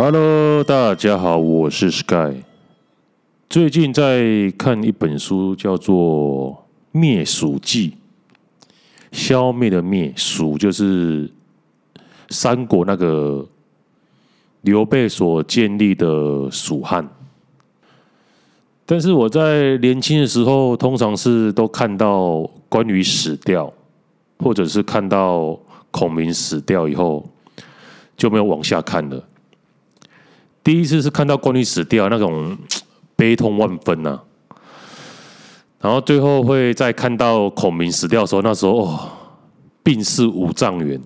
Hello，大家好，我是 Sky。最近在看一本书，叫做《灭蜀记》，消灭的灭，蜀就是三国那个刘备所建立的蜀汉。但是我在年轻的时候，通常是都看到关羽死掉，或者是看到孔明死掉以后，就没有往下看了。第一次是看到关羽死掉，那种悲痛万分呐、然后最后会再看到孔明死掉的时候，那时候哦，病逝五丈原，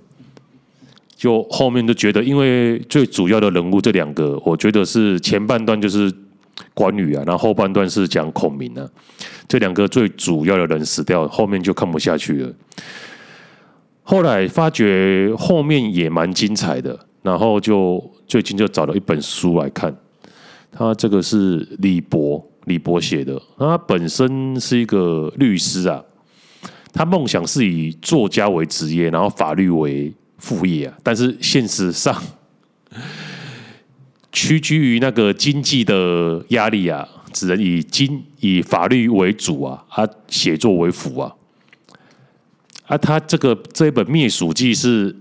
就后面就觉得，因为最主要的人物这两个，我觉得是前半段就是。关羽啊，然后后半段是讲孔明啊，这两个最主要的人死掉，后面就看不下去了。后来发觉后面也蛮精彩的，然后就最近就找了一本书来看。他这个是李博，李博写的。他本身是一个律师啊，他梦想是以作家为职业，然后法律为副业啊，但是现实上。屈居于那个经济的压力啊，只能以经以法律为主啊，啊，写作为辅啊，啊，他这个这一本《灭鼠记》是，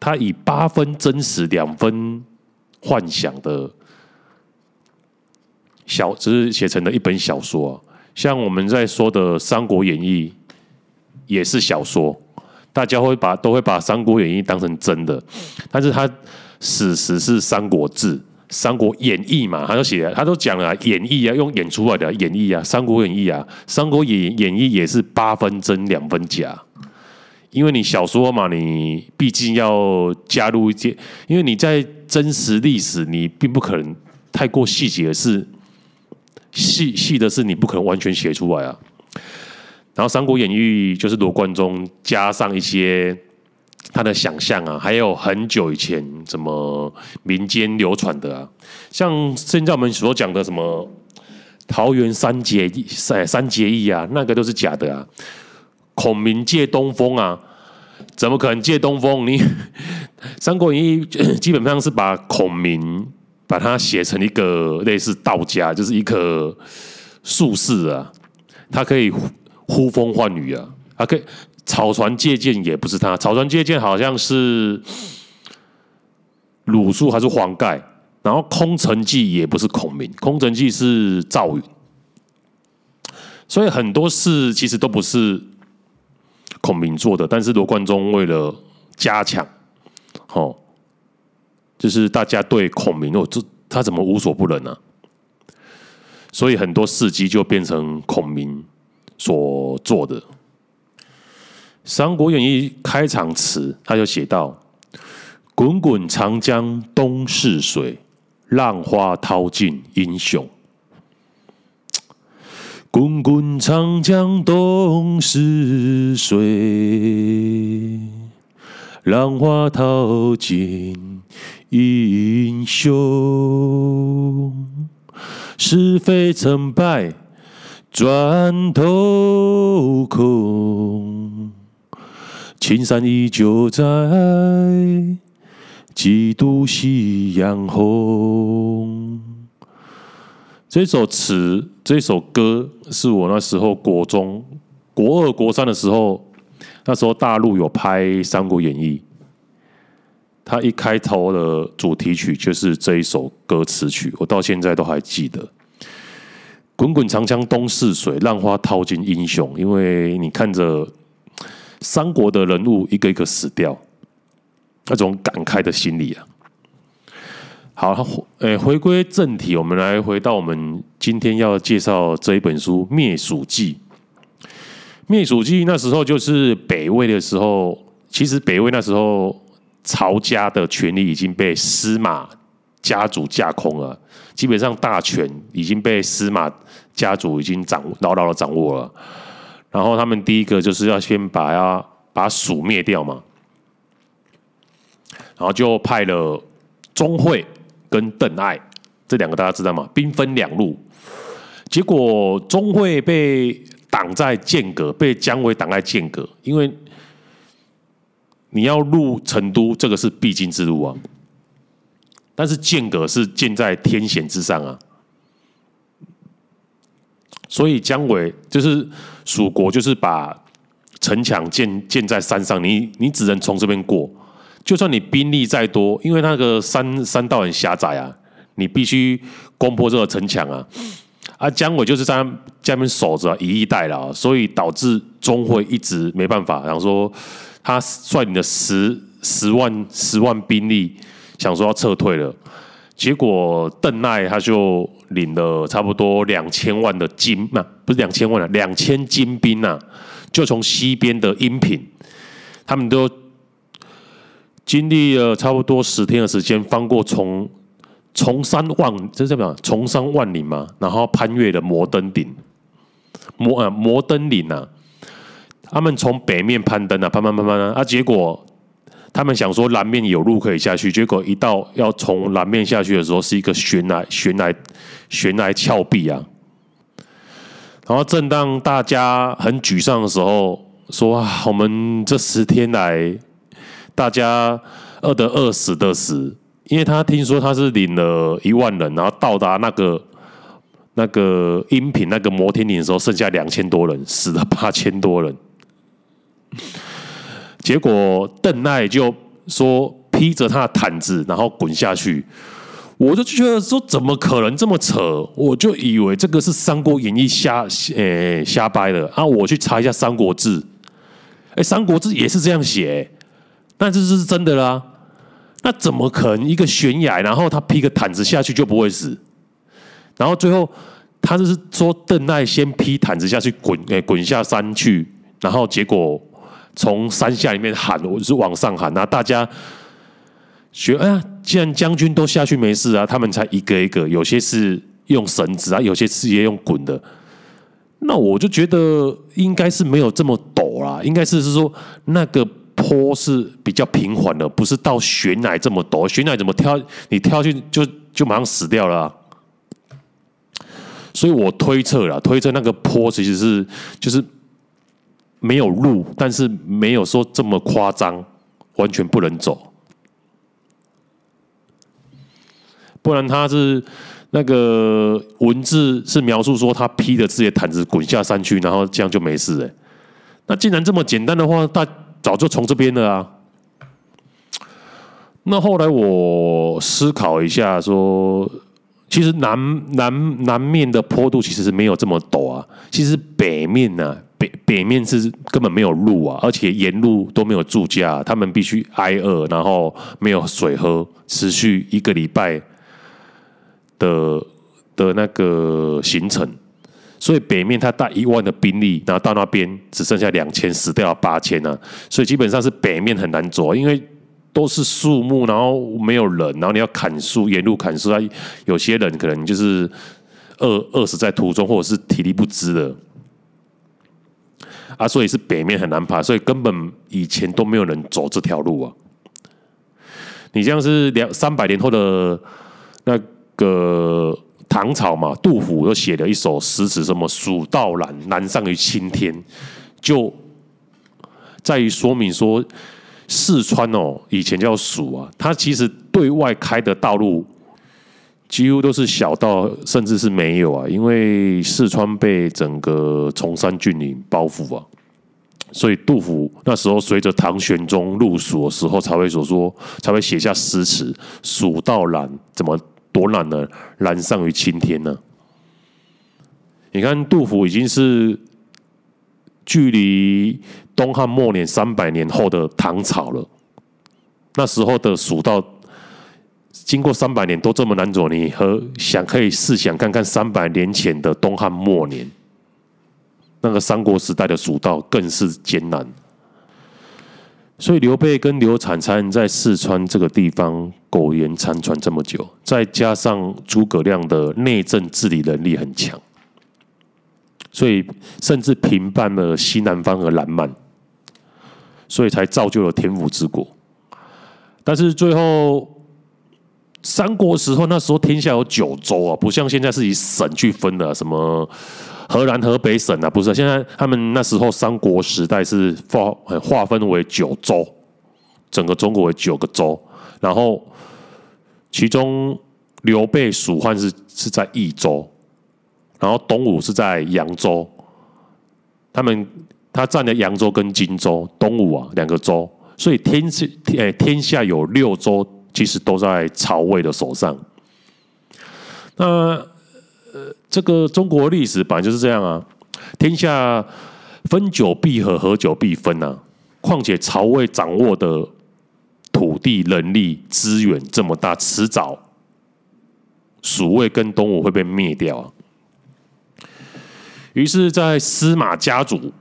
他以八分真实、两分幻想的小，只是写成了一本小说。像我们在说的《三国演义》也是小说，大家会把都会把《三国演义》当成真的，但是他。史实是《三国志》《三国演义》嘛，他都写，他都讲了演义啊，用演出来的演义啊，《三国演义》啊，《三国演演义》也是八分真两分假，因为你小说嘛，你毕竟要加入一些，因为你在真实历史，你并不可能太过细节的是细细的是你不可能完全写出来啊。然后《三国演义》就是罗贯中加上一些。他的想象啊，还有很久以前什么民间流传的啊，像现在我们所讲的什么桃园三结三三结义啊，那个都是假的啊。孔明借东风啊，怎么可能借东风？你 《三国演义 》基本上是把孔明把他写成一个类似道家，就是一个术士啊，他可以呼风唤雨啊，他可以。草船借箭也不是他，草船借箭好像是鲁肃还是黄盖，然后空城计也不是孔明，空城计是赵云，所以很多事其实都不是孔明做的，但是罗贯中为了加强，哦，就是大家对孔明哦，这他怎么无所不能呢？所以很多事迹就变成孔明所做的。《三国演义》开场词，他就写道：“滚滚长江东逝水，浪花淘尽英雄。滚滚长江东逝水，浪花淘尽英雄。是非成败转头空。”青山依旧在，几度夕阳红。这首词，这首歌，是我那时候国中、国二、国三的时候，那时候大陆有拍《三国演义》，它一开头的主题曲就是这一首歌词曲，我到现在都还记得。滚滚长江东逝水，浪花淘尽英雄。因为你看着。三国的人物一个一个死掉，那种感慨的心理啊。好，诶，回归正题，我们来回到我们今天要介绍这一本书《灭蜀记》。灭蜀记那时候就是北魏的时候，其实北魏那时候曹家的权力已经被司马家族架空了，基本上大权已经被司马家族已经掌牢牢的掌握了。然后他们第一个就是要先把要把蜀灭掉嘛，然后就派了钟会跟邓艾这两个大家知道吗？兵分两路，结果钟会被挡在剑阁，被姜维挡在剑阁，因为你要入成都，这个是必经之路啊。但是剑阁是建在天险之上啊。所以姜维就是蜀国，就是把城墙建建在山上，你你只能从这边过。就算你兵力再多，因为那个山山道很狭窄啊，你必须攻破这个城墙啊。啊，姜维就是在在那边守着，以逸待劳，所以导致钟会一直没办法。然后说他率领的十十万十万兵力，想说要撤退了。结果邓艾他就领了差不多两千万的金，那不是两千万了，两千金兵呐，就从西边的阴平，他们都经历了差不多十天的时间，翻过从从山万，这是什么？从山万里嘛，然后攀越了摩登顶，摩啊摩登岭呐，他们从北面攀登啊，攀攀攀攀啊，啊，结果。他们想说南面有路可以下去，结果一到要从南面下去的时候，是一个悬崖、悬崖、悬崖峭壁啊。然后正当大家很沮丧的时候，说啊，我们这十天来，大家饿得饿，死的死。因为他听说他是领了一万人，然后到达那个那个阴平那个摩天岭的时候，剩下两千多人，死了八千多人。结果邓艾就说披着他的毯子，然后滚下去。我就觉得说怎么可能这么扯？我就以为这个是《三国演义》瞎诶瞎掰的啊！我去查一下《三国志》，哎，《三国志》也是这样写，那这是真的啦。那怎么可能一个悬崖，然后他披个毯子下去就不会死？然后最后他就是说邓艾先披毯子下去滚，诶，滚下山去，然后结果。从山下里面喊，我是往上喊，那大家学，哎呀，既然将军都下去没事啊，他们才一个一个，有些是用绳子啊，有些是也用滚的。那我就觉得应该是没有这么陡啦，应该是是说那个坡是比较平缓的，不是到悬崖这么陡。悬崖怎么跳？你跳去就就马上死掉了。所以我推测了，推测那个坡其实是就是。没有路，但是没有说这么夸张，完全不能走。不然他是那个文字是描述说他披着自己的毯子滚下山去，然后这样就没事哎。那既然这么简单的话，他早就从这边了啊。那后来我思考一下说。其实南南南面的坡度其实是没有这么陡啊，其实北面呢、啊，北北面是根本没有路啊，而且沿路都没有住家，他们必须挨饿，然后没有水喝，持续一个礼拜的的那个行程，所以北面他带一万的兵力，然后到那边只剩下两千，死掉了八千啊，所以基本上是北面很难走，因为。都是树木，然后没有人，然后你要砍树，沿路砍树啊，有些人可能就是饿饿死在途中，或者是体力不支的啊，所以是北面很难爬，所以根本以前都没有人走这条路啊。你这样是两三百年后的那个唐朝嘛？杜甫又写了一首诗词，什么“蜀道难，难上于青天”，就在于说明说。四川哦，以前叫蜀啊，它其实对外开的道路几乎都是小道，甚至是没有啊，因为四川被整个崇山峻岭包覆啊，所以杜甫那时候随着唐玄宗入蜀的时候，才会所说，才会写下诗词：“蜀道难，怎么多难呢？难上于青天呢？”你看，杜甫已经是。距离东汉末年三百年后的唐朝了，那时候的蜀道经过三百年都这么难走，你和想可以试想看看三百年前的东汉末年，那个三国时代的蜀道更是艰难。所以刘备跟刘禅才能在四川这个地方苟延残喘这么久，再加上诸葛亮的内政治理能力很强。所以，甚至平叛了西南方和南蛮，所以才造就了天府之国。但是最后，三国时候那时候天下有九州啊，不像现在是以省去分的，什么河南、河北省啊，不是。现在他们那时候三国时代是划划分为九州，整个中国为九个州，然后其中刘备、蜀汉是是在益州，然后东吴是在扬州。他们他占了扬州跟荆州，东吴啊两个州，所以天是诶天下有六州，其实都在曹魏的手上。那呃，这个中国历史本来就是这样啊，天下分久必合，合久必分啊。况且曹魏掌握的土地、人力、资源这么大，迟早蜀魏跟东吴会被灭掉啊。于是，在司马家族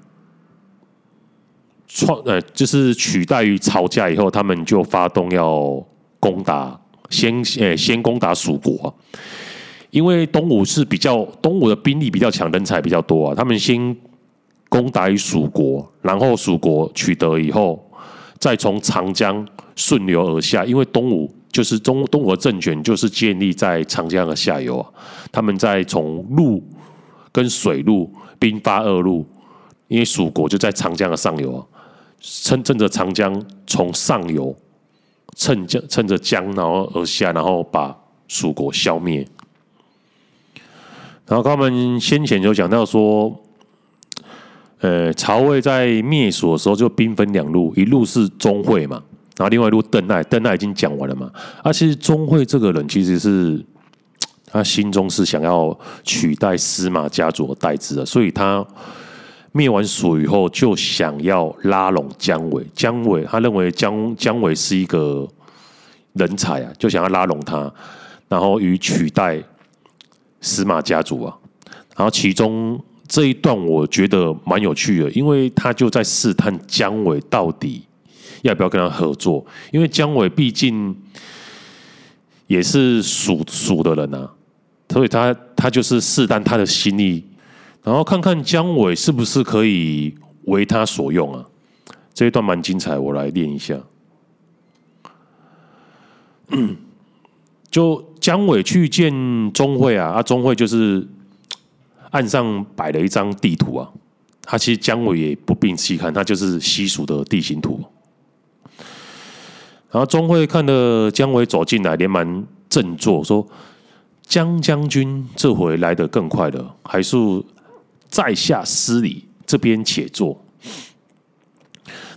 创呃，就是取代于曹家以后，他们就发动要攻打，先呃先攻打蜀国，因为东吴是比较东吴的兵力比较强，人才比较多啊，他们先攻打蜀国，然后蜀国取得以后，再从长江顺流而下，因为东吴就是中东吴政权就是建立在长江的下游啊，他们再从陆。跟水路兵发二路，因为蜀国就在长江的上游啊，趁趁着长江从上游，趁江趁着江然后而下，然后把蜀国消灭。然后他们先前就讲到说，呃，曹魏在灭蜀的时候就兵分两路，一路是钟会嘛，然后另外一路邓艾，邓艾已经讲完了嘛。啊，其实钟会这个人其实是。他心中是想要取代司马家族的代之的，所以他灭完蜀以后，就想要拉拢姜维。姜维他认为姜姜维是一个人才啊，就想要拉拢他，然后与取代司马家族啊。然后其中这一段我觉得蛮有趣的，因为他就在试探姜维到底要不要跟他合作，因为姜维毕竟也是蜀蜀的人啊。所以他他就是试探他的心意，然后看看姜维是不是可以为他所用啊？这一段蛮精彩，我来念一下。就姜伟去见钟会啊，啊，钟会就是岸上摆了一张地图啊。他其实姜伟也不并细看，他就是西蜀的地形图。然后钟会看了姜维走进来，连忙振作说。姜将军这回来得更快了，还是在下失礼，这边且坐。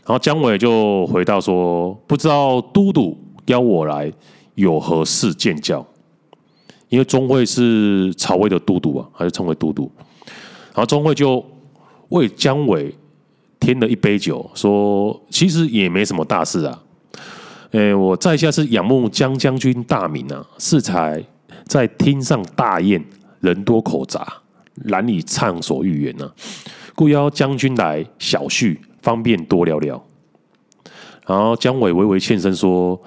然后姜伟就回到说：“不知道都督邀我来，有何事见教？”因为钟会是曹魏的都督啊，还是称为都督。然后钟会就为姜维添了一杯酒，说：“其实也没什么大事啊。诶，我在下是仰慕姜将军大名啊，适才。”在厅上大宴，人多口杂，难以畅所欲言、啊。故邀将军来小叙，方便多聊聊。然后姜伟微微欠身说：“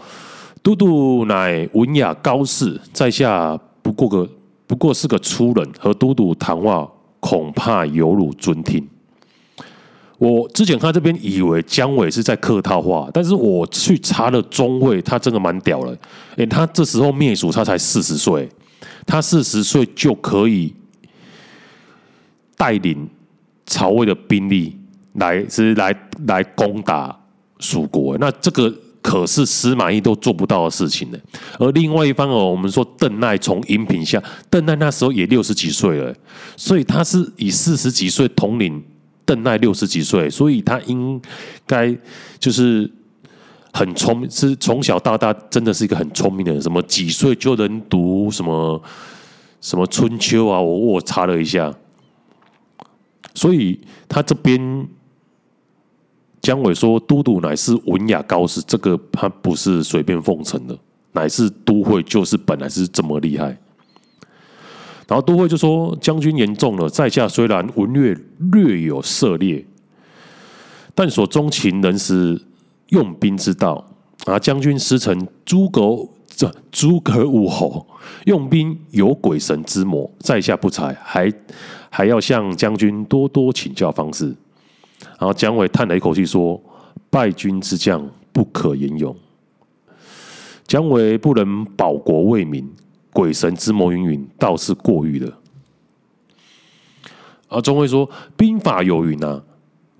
都督乃文雅高士，在下不过个不过是个粗人，和都督谈话恐怕有辱尊听。”我之前看这边以为姜维是在客套话，但是我去查了钟会，他真的蛮屌了。哎，他这时候灭蜀，他才四十岁，他四十岁就可以带领曹魏的兵力来，是来来攻打蜀国。那这个可是司马懿都做不到的事情呢。而另外一方哦，我们说邓艾从银屏下，邓艾那时候也六十几岁了，所以他是以四十几岁统领。邓艾六十几岁，所以他应该就是很聪明，是从小到大真的是一个很聪明的人。什么几岁就能读什么什么春秋啊？我我查了一下，所以他这边姜维说都督乃是文雅高士，这个他不是随便奉承的，乃是都会就是本来是这么厉害。然后都会就说：“将军言重了，在下虽然文略略有涉猎，但所钟情仍是用兵之道。啊，将军师承诸葛这诸葛武侯，用兵有鬼神之魔，在下不才，还还要向将军多多请教方式。”然后姜维叹了一口气说：“败军之将不可言勇，姜维不能保国为民。”鬼神之魔云云，倒是过誉了。而钟会说：“兵法有云啊，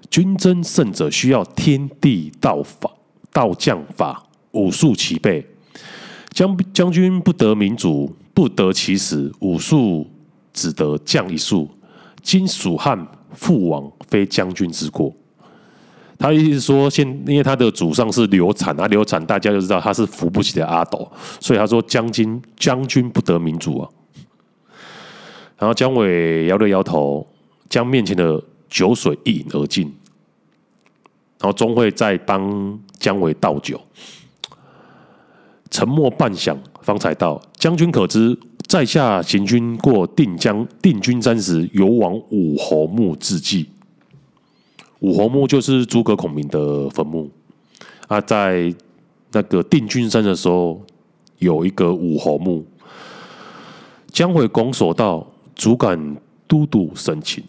军争胜者需要天地道法、道将法，武术齐备。将将军不得民主，不得其时，武术只得将一术。今蜀汉父王，非将军之过。他意思是说，现因为他的祖上是刘禅啊，刘禅大家就知道他是扶不起的阿斗，所以他说将军将军不得民主啊。然后姜维摇了摇头，将面前的酒水一饮而尽。然后钟会再帮姜维倒酒，沉默半晌，方才道：“将军可知，在下行军过定江定军山时，游往武侯墓致祭。武侯墓就是诸葛孔明的坟墓啊，在那个定军山的时候，有一个武侯墓。”姜维拱手道。主感都督神情，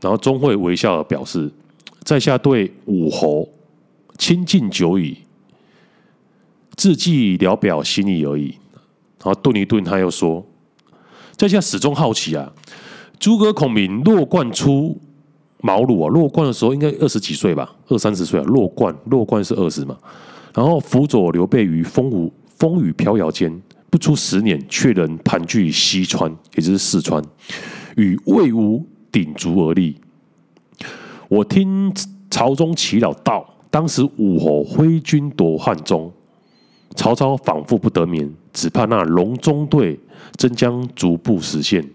然后钟会微笑表示，在下对武侯亲近久矣，致祭聊表心意而已。然后顿一顿，他又说，在下始终好奇啊，诸葛孔明落冠出茅庐啊，落冠的时候应该二十几岁吧，二三十岁啊，落冠落冠是二十嘛，然后辅佐刘备于风无风雨飘摇间。不出十年，却能盘踞西川，也就是四川，与魏吴鼎足而立。我听朝中耆老道，当时武侯挥军夺汉中，曹操仿佛不得眠，只怕那隆中对真将逐步实现。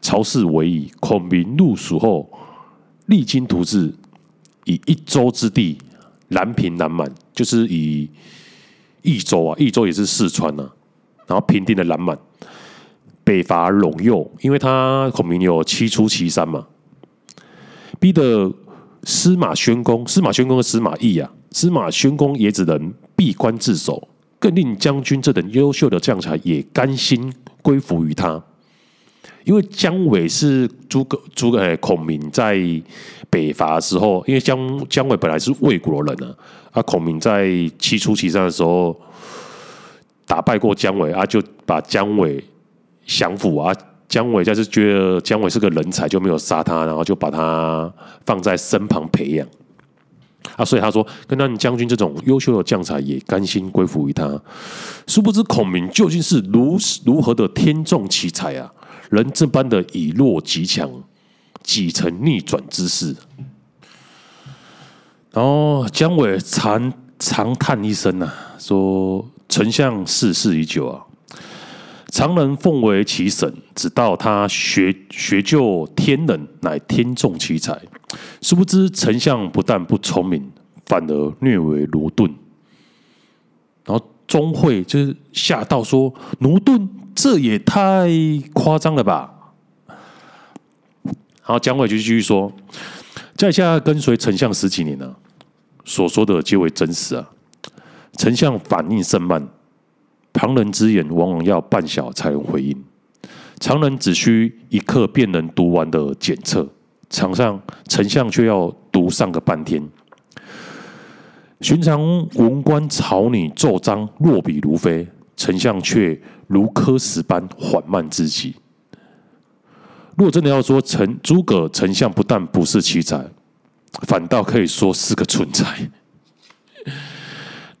曹氏为矣，孔明入蜀后，励精图治，以益州之地，南平南满，就是以益州啊，益州也是四川啊。然后平定了南满，北伐陇右，因为他孔明有七出祁山嘛，逼得司马宣公，司马宣公和司马懿啊，司马宣公也只能闭关自守，更令将军这等优秀的将才也甘心归服于他，因为姜维是诸葛诸葛孔明在北伐的时候，因为姜姜维本来是魏国人啊，啊孔明在七出祁山的时候。打败过姜维啊，就把姜维降服啊。姜维就是觉得姜维是个人才，就没有杀他，然后就把他放在身旁培养啊。所以他说，跟那将军这种优秀的将才，也甘心归服于他。殊不知孔明究竟是如如何的天纵奇才啊！人这般的以弱击强，几成逆转之势。然后姜维长长叹一声啊，说。丞相逝世已久啊，常人奉为其神，只道他学学就天能，乃天纵奇才。殊不知丞相不但不聪明，反而略为駑钝。然后钟会就是吓到说：“駑钝，这也太夸张了吧？”然后姜维就继续说：“在下跟随丞相十几年了，所说的皆为真实啊。”丞相反应甚慢，旁人之言往往要半晓才能回应，常人只需一刻便能读完的检测，场上丞相却要读上个半天。寻常文官草拟奏章，落笔如飞，丞相却如刻石般缓慢之极。若真的要说丞诸葛丞相不但不是奇才，反倒可以说是个蠢材。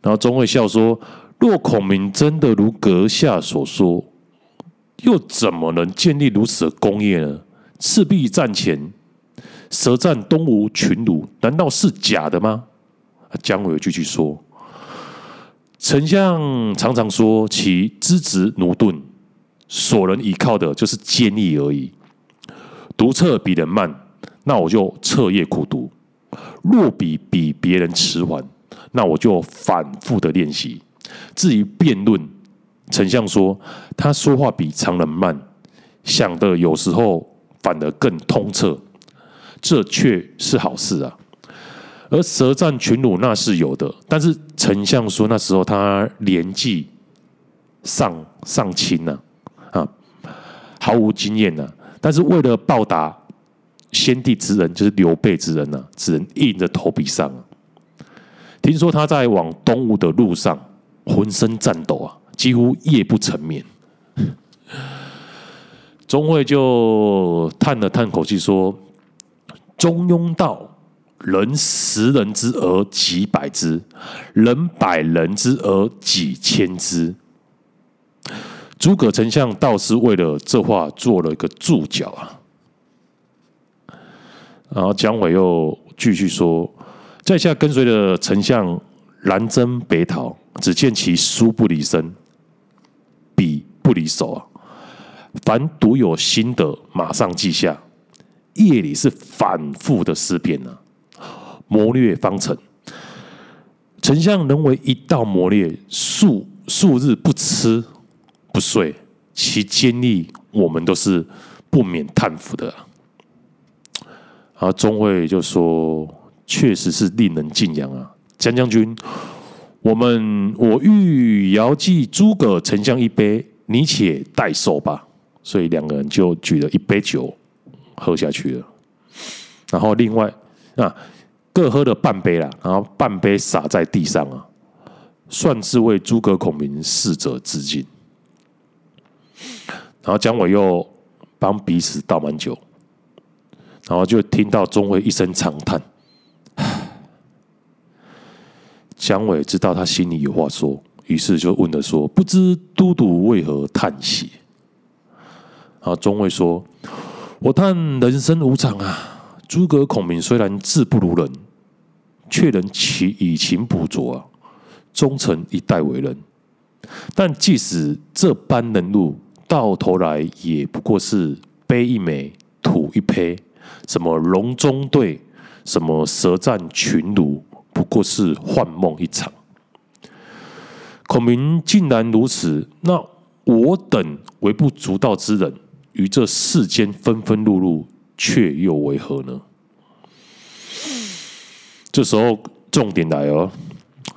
然后钟会笑说：“若孔明真的如阁下所说，又怎么能建立如此的功业呢？赤壁战前舌战东吴群儒，难道是假的吗？”姜维继续说：“丞相常常说其资质駑钝，所能依靠的就是坚毅而已。读册比人慢，那我就彻夜苦读；若比比别人迟缓。”那我就反复的练习。至于辩论，丞相说他说话比常人慢，想的有时候反而更通彻，这却是好事啊。而舌战群儒那是有的，但是丞相说那时候他年纪尚尚轻呢，啊，毫无经验呢。但是为了报答先帝之恩，就是刘备之恩呢，只能硬着头皮上。听说他在往东吴的路上，浑身颤抖啊，几乎夜不成眠。钟会就叹了叹口气说：“中庸道，人十人之而几百之，人百人之而几千之。诸葛丞相倒是为了这话做了一个注脚啊。然后姜维又继续说：“在下跟随着丞相南征北讨，只见其书不离身，笔不离手啊。凡独有心得，马上记下。夜里是反复的思辨呢，谋略方成。丞相能为一道谋略，数数日不吃。”不睡，其坚毅，我们都是不免叹服的。啊，钟会就说：“确实是令人敬仰啊，姜将军，我们我欲遥祭诸葛丞相一杯，你且代受吧。”所以两个人就举了一杯酒喝下去了。然后另外啊，各喝了半杯了，然后半杯洒在地上啊，算是为诸葛孔明逝者致敬。然后姜维又帮彼此倒满酒，然后就听到钟会一声长叹。姜维知道他心里有话说，于是就问了说：“不知都督为何叹息？”然后钟会说：“我叹人生无常啊。诸葛孔明虽然智不如人，却能其以情补拙啊，终成一代伟人。但即使这般人物。”到头来也不过是碑一枚，土一坯，什么隆中对，什么舌战群儒，不过是幻梦一场。孔明竟然如此，那我等微不足道之人，于这世间纷纷碌碌，却又为何呢？这时候重点来了，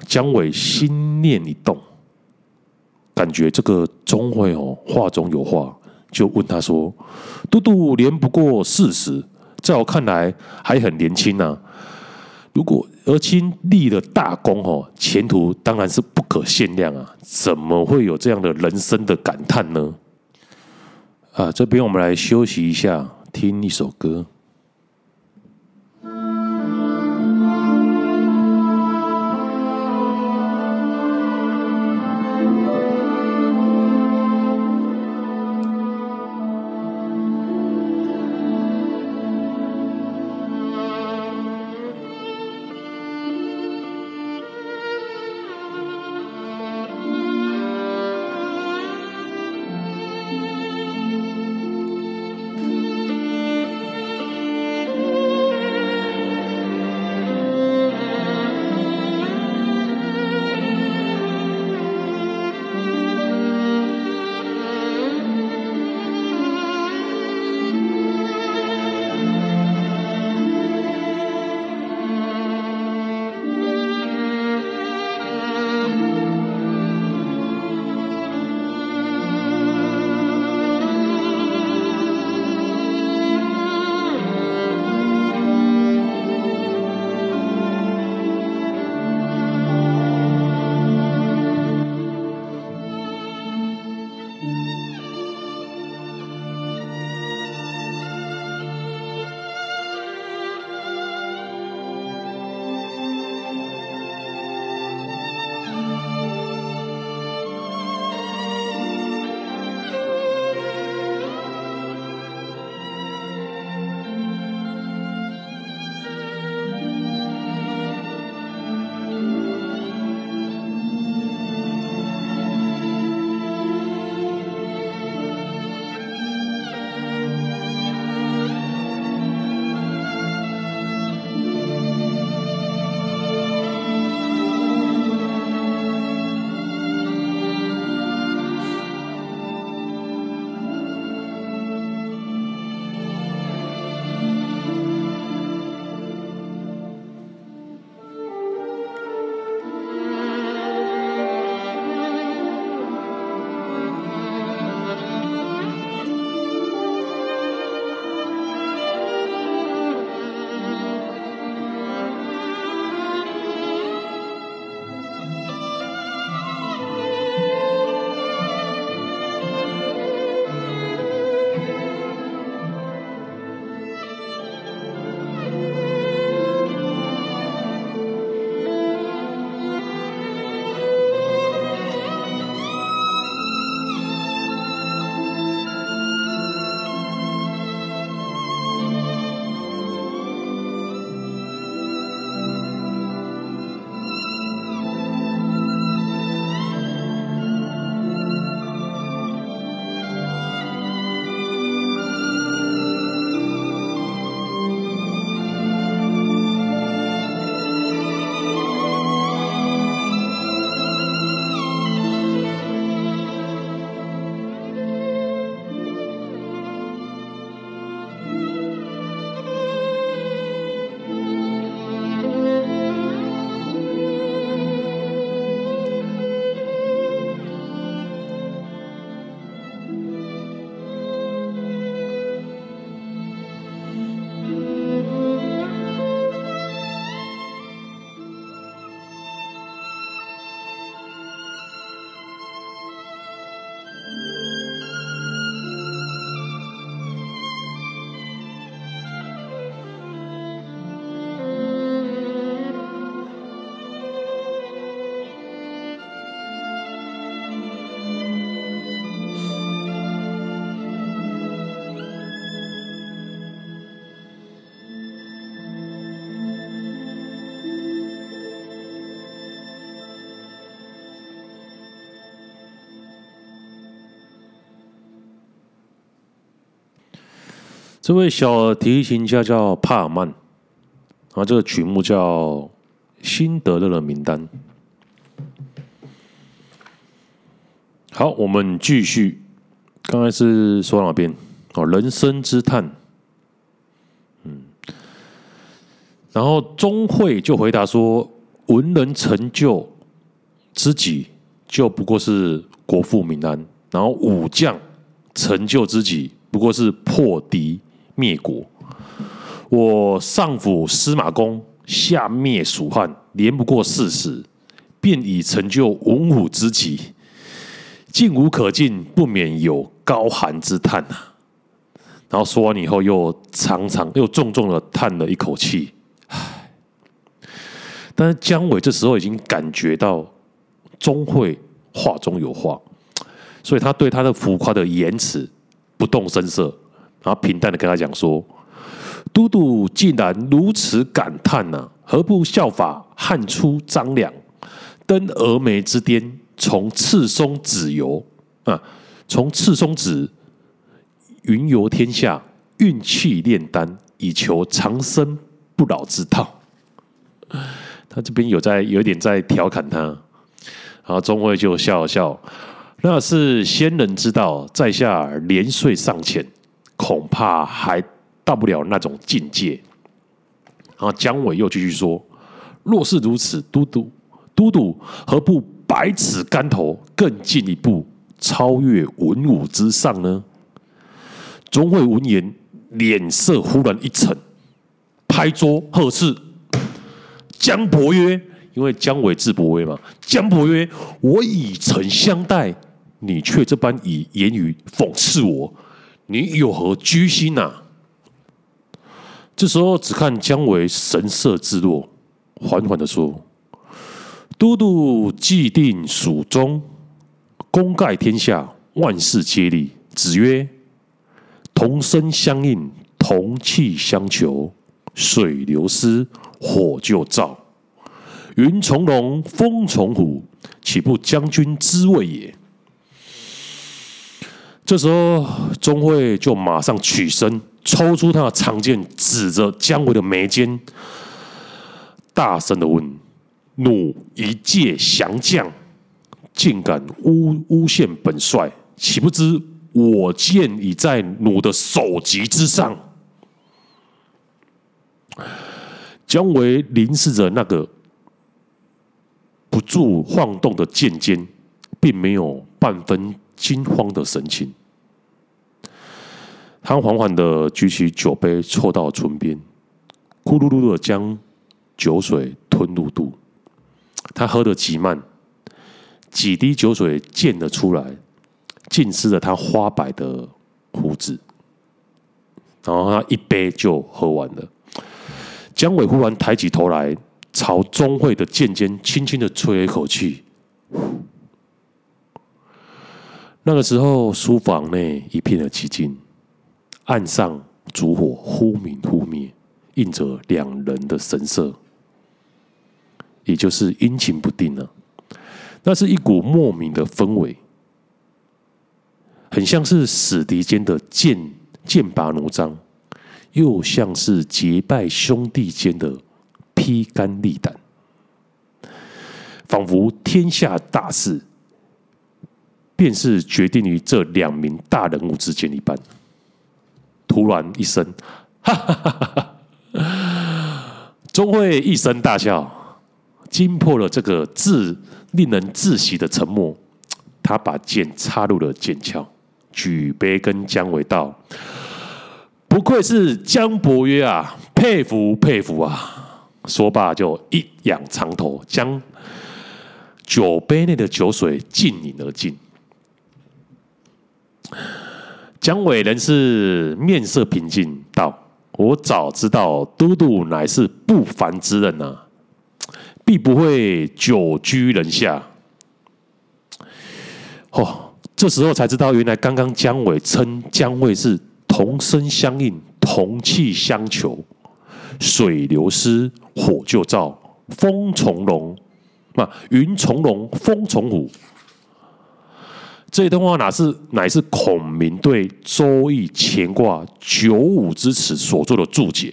姜伟心念一动。感觉这个钟会哦，话中有话，就问他说：“都督年不过四十，在我看来还很年轻呢、啊。如果而今立了大功哦，前途当然是不可限量啊！怎么会有这样的人生的感叹呢？”啊，这边我们来休息一下，听一首歌。这位小提琴家叫帕尔曼，啊，这个曲目叫《辛德勒的名单》。好，我们继续。刚才是说哪边？哦，人生之叹。嗯，然后钟会就回答说：“文人成就知己，就不过是国富民安；然后武将成就知己，不过是破敌灭国。我上辅司马公，下灭蜀汉，连不过四十，便已成就文武之极。进无可进，不免有高寒之叹啊。”然后说完以后，又长长又重重的叹了一口气。唉，但是姜维这时候已经感觉到钟会话中有话，所以他对他的浮夸的言辞不动声色，然后平淡的跟他讲说：“都督既然如此感叹呢、何不效法汉初张良，登峨眉之巅，从赤松子游啊，从赤松子。”云游天下，运气炼丹，以求长生不老之道。他这边有在有一点在调侃他，然后钟会就笑了笑，那是仙人之道，在下年岁尚浅，恐怕还到不了那种境界。然后姜维又继续说：“若是如此，都督都督何不百尺竿头，更进一步，超越文武之上呢？”钟会闻言，脸色忽然一沉，拍桌呵斥：“姜伯约，因为姜维字伯威嘛。姜伯约，我以诚相待，你却这般以言语讽刺我，你有何居心呐？”这时候，只看姜维神色自若，缓缓的说：“都督既定蜀中，功盖天下，万事皆利。子曰。”同声相应，同气相求，水流失，火就燥。云从龙，风从虎，岂不将军之谓也？这时候，钟会就马上起身，抽出他的长剑，指着姜维的眉间，大声的问：“汝一介降将，竟敢诬诬陷本帅，岂不知？”我剑已在汝的首级之上。姜维凝视着那个不住晃动的剑尖，并没有半分惊慌的神情。他缓缓的举起酒杯，凑到唇边，咕噜噜的将酒水吞入肚。他喝得极慢，几滴酒水溅了出来。浸湿了他花白的胡子，然后他一杯就喝完了。姜伟忽然抬起头来，朝钟会的剑尖轻轻的吹了一口气。那个时候，书房内一片的寂静，岸上烛火忽明忽灭，映着两人的神色，也就是阴晴不定了。那是一股莫名的氛围。很像是死敌间的剑剑拔弩张，又像是结拜兄弟间的披肝沥胆，仿佛天下大事便是决定于这两名大人物之间一般。突然一声，哈哈哈哈哈！钟会一声大笑，惊破了这个自令人窒息的沉默。他把剑插入了剑鞘。举杯跟姜维道：“不愧是姜伯约啊，佩服佩服啊！”说罢就一仰长头，将酒杯内的酒水尽饮而尽。姜伟仍是面色平静，道：“我早知道都督乃是不凡之人啊，必不会久居人下。”哦。这时候才知道，原来刚刚姜伟称姜维是同声相应、同气相求，水流失，火就燥，风从容，啊，云从容，风从虎。这一段话哪是乃是孔明对周易乾卦九五之辞所做的注解？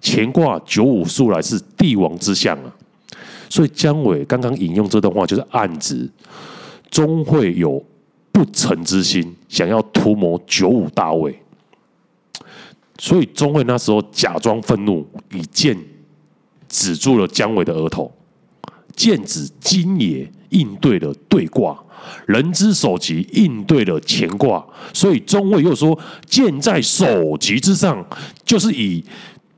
乾卦九五素来是帝王之相啊，所以姜维刚刚引用这段话，就是暗指钟会有不臣之心，想要图谋九五大位。所以钟会那时候假装愤怒，以剑指住了姜维的额头，剑指今也应对了对卦。人之首级应对了乾卦，所以中位又说：“剑在首级之上，就是以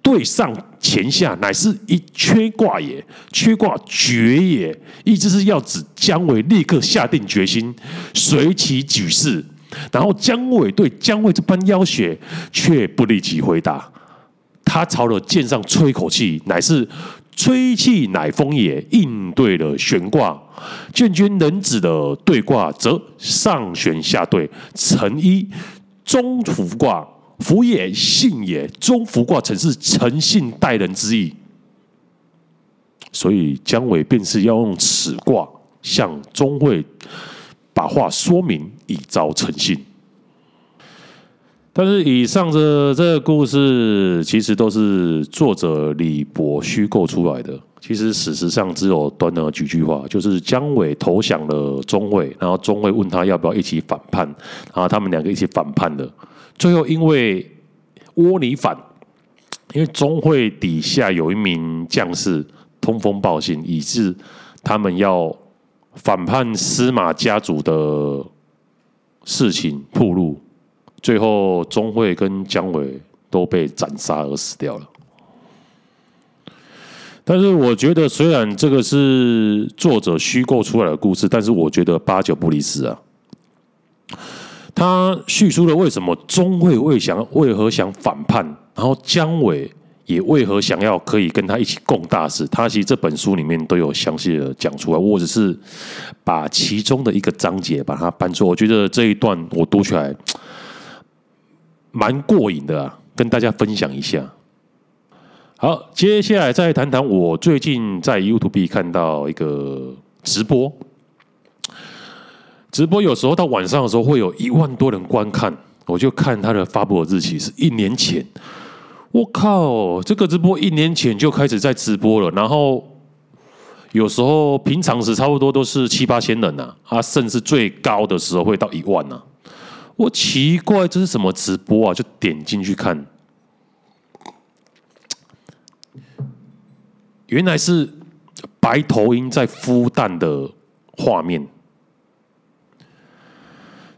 对上乾下，乃是一缺卦也，缺卦绝也。意思是要指姜维立刻下定决心，随其举事。然后姜维对姜维这般要挟，却不立即回答，他朝了剑上吹一口气，乃是。”吹气乃风也，应对了悬卦。见君能子的对卦，则上旋下兑，成一中孚卦。孚也，信也。中孚卦曾是诚信待人之意。所以姜维便是要用此卦向钟会把话说明，以昭诚信。但是以上的这个故事，其实都是作者李博虚构出来的。其实事实上只有短短的几句话，就是姜伟投降了钟会，然后钟会问他要不要一起反叛，然后他们两个一起反叛的。最后因为窝里反，因为钟会底下有一名将士通风报信，以致他们要反叛司马家族的事情暴露。最后，钟会跟姜维都被斩杀而死掉了。但是，我觉得虽然这个是作者虚构出来的故事，但是我觉得八九不离十啊。他叙述了为什么钟会为想为何想反叛，然后姜维也为何想要可以跟他一起共大事。他其实这本书里面都有详细的讲出来，我只是把其中的一个章节把它搬出。我觉得这一段我读起来。蛮过瘾的啊，跟大家分享一下。好，接下来再谈谈我最近在 YouTube 看到一个直播，直播有时候到晚上的时候会有一万多人观看，我就看他的发布日期是一年前。我靠，这个直播一年前就开始在直播了，然后有时候平常时差不多都是七八千人呐，啊，甚至最高的时候会到一万呐。我奇怪，这是什么直播啊？就点进去看，原来是白头鹰在孵蛋的画面。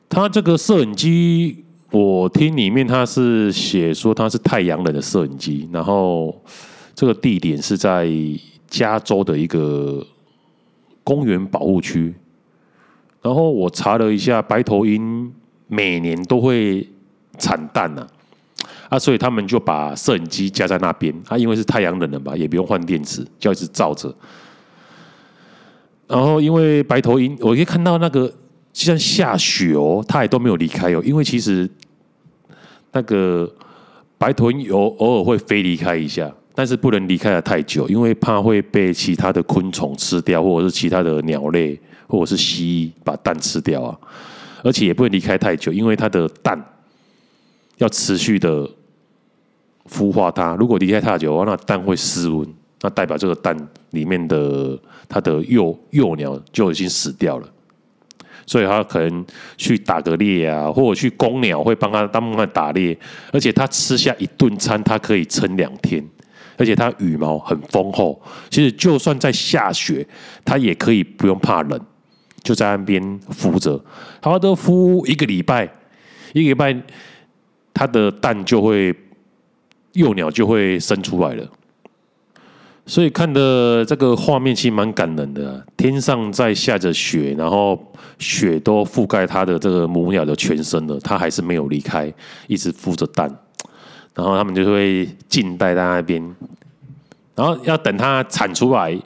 他这个摄影机，我听里面他是写说他是太阳能的摄影机，然后这个地点是在加州的一个公园保护区。然后我查了一下，白头鹰。每年都会产蛋呐，啊，所以他们就把摄影机架在那边啊，因为是太阳能的嘛，也不用换电池，就一直照着。然后因为白头鹰，我可以看到那个就像下雪哦，它也都没有离开哦，因为其实那个白头鹰偶偶尔会飞离开一下，但是不能离开的太久，因为怕会被其他的昆虫吃掉，或者是其他的鸟类，或者是蜥蜴把蛋吃掉啊。而且也不会离开太久，因为它的蛋要持续的孵化它。如果离开太久的话，那蛋会失温，那代表这个蛋里面的它的幼幼鸟就已经死掉了。所以它可能去打个猎啊，或者去公鸟会帮它帮它打猎。而且它吃下一顿餐，它可以撑两天。而且它羽毛很丰厚，其实就算在下雪，它也可以不用怕冷。就在岸边孵着，它都孵一个礼拜，一个礼拜，它的蛋就会幼鸟就会生出来了。所以看的这个画面其实蛮感人的。天上在下着雪，然后雪都覆盖它的这个母鸟的全身了，它还是没有离开，一直孵着蛋。然后他们就会静待在那边，然后要等它产出来，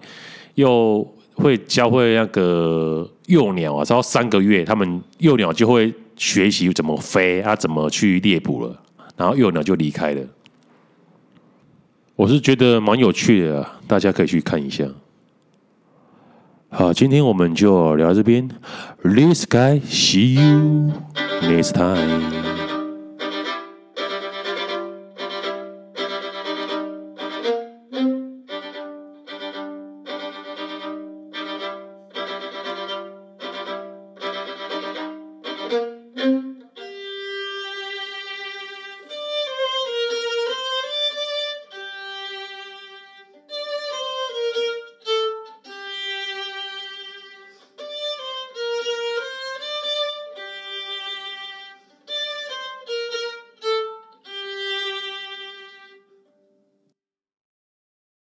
又会教会那个。幼鸟啊，只要三个月，他们幼鸟就会学习怎么飞啊，怎么去猎捕了，然后幼鸟就离开了。我是觉得蛮有趣的啊，大家可以去看一下。好，今天我们就聊到这边。This guy, see you next time.